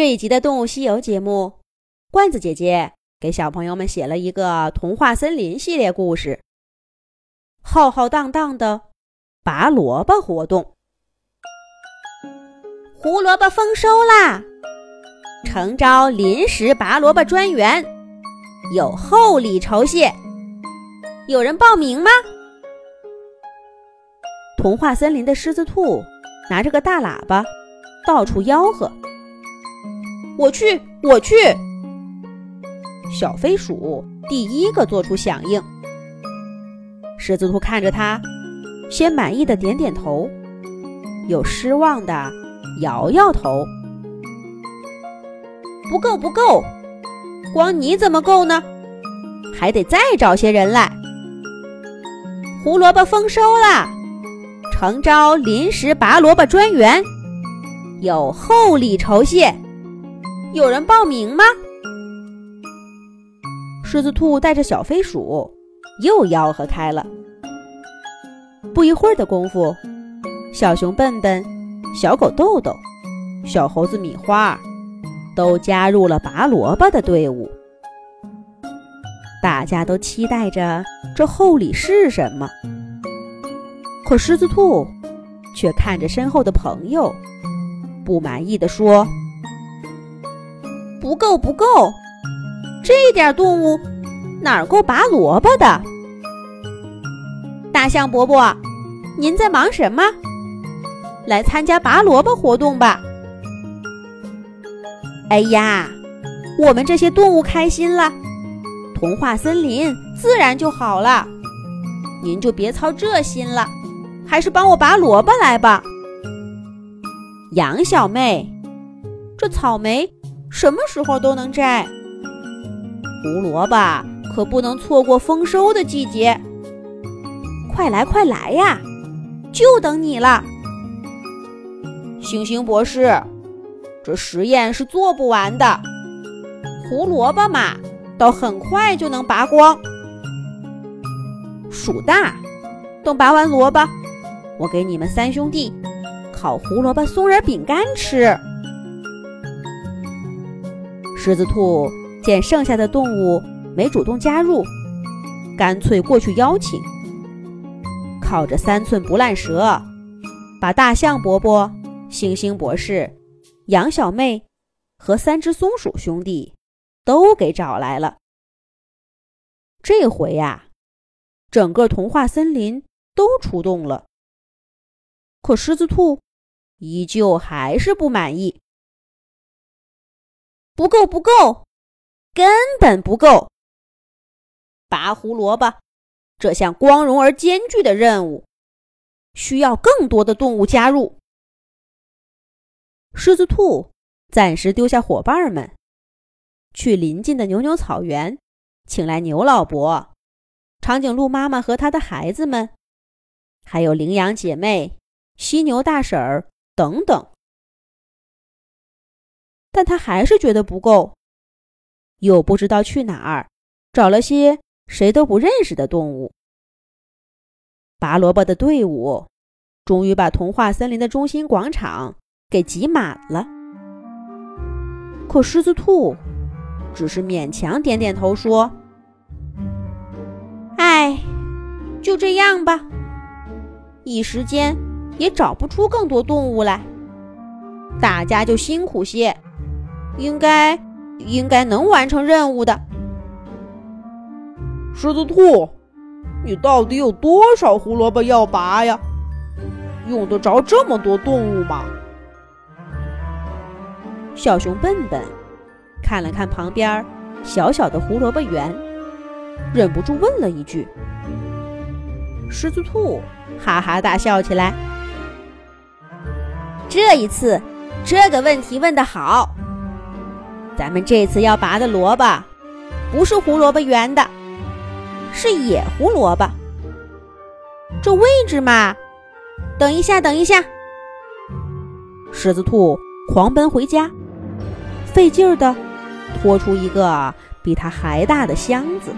这一集的《动物西游》节目，罐子姐姐给小朋友们写了一个童话森林系列故事。浩浩荡荡的拔萝卜活动，胡萝卜丰收啦！诚招临时拔萝卜专员，有厚礼酬谢。有人报名吗？童话森林的狮子兔拿着个大喇叭，到处吆喝。我去，我去！小飞鼠第一个做出响应。狮子兔看着他，先满意的点点头，又失望的摇摇头。不够，不够！光你怎么够呢？还得再找些人来。胡萝卜丰收啦！诚招临时拔萝卜专员，有厚礼酬谢。有人报名吗？狮子兔带着小飞鼠又吆喝开了。不一会儿的功夫，小熊笨笨、小狗豆豆、小猴子米花都加入了拔萝卜的队伍。大家都期待着这厚礼是什么，可狮子兔却看着身后的朋友，不满意地说。不够，不够！这点动物哪够拔萝卜的？大象伯伯，您在忙什么？来参加拔萝卜活动吧！哎呀，我们这些动物开心了，童话森林自然就好了。您就别操这心了，还是帮我拔萝卜来吧。杨小妹，这草莓。什么时候都能摘，胡萝卜可不能错过丰收的季节。快来快来呀，就等你了。星星博士，这实验是做不完的。胡萝卜嘛，倒很快就能拔光。鼠大，等拔完萝卜，我给你们三兄弟烤胡萝卜松仁饼干吃。狮子兔见剩下的动物没主动加入，干脆过去邀请。靠着三寸不烂舌，把大象伯伯、星星博士、羊小妹和三只松鼠兄弟都给找来了。这回呀，整个童话森林都出动了。可狮子兔依旧还是不满意。不够，不够，根本不够！拔胡萝卜这项光荣而艰巨的任务，需要更多的动物加入。狮子兔暂时丢下伙伴们，去邻近的牛牛草原，请来牛老伯、长颈鹿妈妈和她的孩子们，还有羚羊姐妹、犀牛大婶儿等等。但他还是觉得不够，又不知道去哪儿找了些谁都不认识的动物。拔萝卜的队伍终于把童话森林的中心广场给挤满了，可狮子兔只是勉强点点头说：“哎，就这样吧，一时间也找不出更多动物来，大家就辛苦些。”应该，应该能完成任务的。狮子兔，你到底有多少胡萝卜要拔呀？用得着这么多动物吗？小熊笨笨看了看旁边小小的胡萝卜园，忍不住问了一句。狮子兔哈哈大笑起来。这一次，这个问题问得好。咱们这次要拔的萝卜，不是胡萝卜园的，是野胡萝卜。这位置嘛，等一下，等一下。狮子兔狂奔回家，费劲儿的拖出一个比它还大的箱子。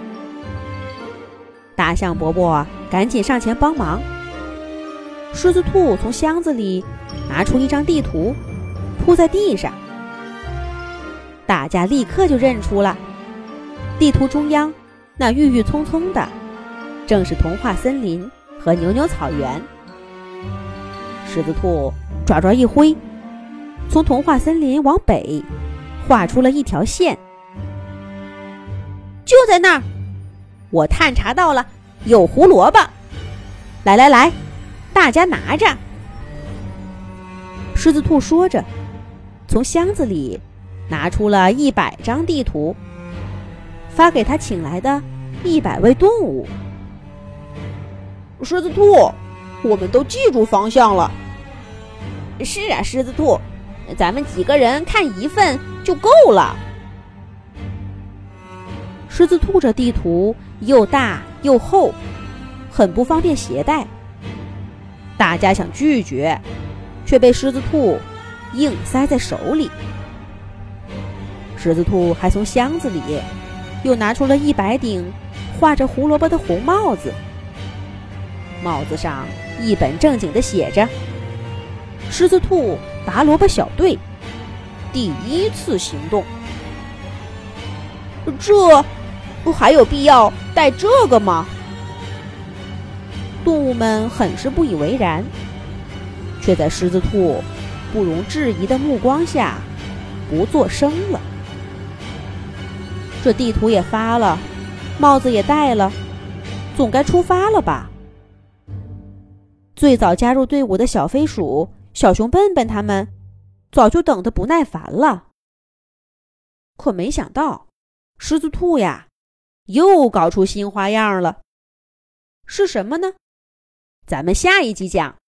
大象伯伯赶紧上前帮忙。狮子兔从箱子里拿出一张地图，铺在地上。大家立刻就认出了，地图中央那郁郁葱葱的，正是童话森林和牛牛草原。狮子兔爪爪一挥，从童话森林往北画出了一条线。就在那儿，我探查到了有胡萝卜。来来来，大家拿着。狮子兔说着，从箱子里拿出了一百张地图，发给他请来的一百位动物。狮子兔，我们都记住方向了。是啊，狮子兔，咱们几个人看一份就够了。狮子兔这地图又大又厚，很不方便携带。大家想拒绝。却被狮子兔硬塞在手里。狮子兔还从箱子里又拿出了一百顶画着胡萝卜的红帽子，帽子上一本正经的写着“狮子兔拔萝卜小队第一次行动”。这不还有必要带这个吗？动物们很是不以为然。却在狮子兔不容置疑的目光下，不作声了。这地图也发了，帽子也戴了，总该出发了吧？最早加入队伍的小飞鼠、小熊笨笨他们，早就等得不耐烦了。可没想到，狮子兔呀，又搞出新花样了。是什么呢？咱们下一集讲。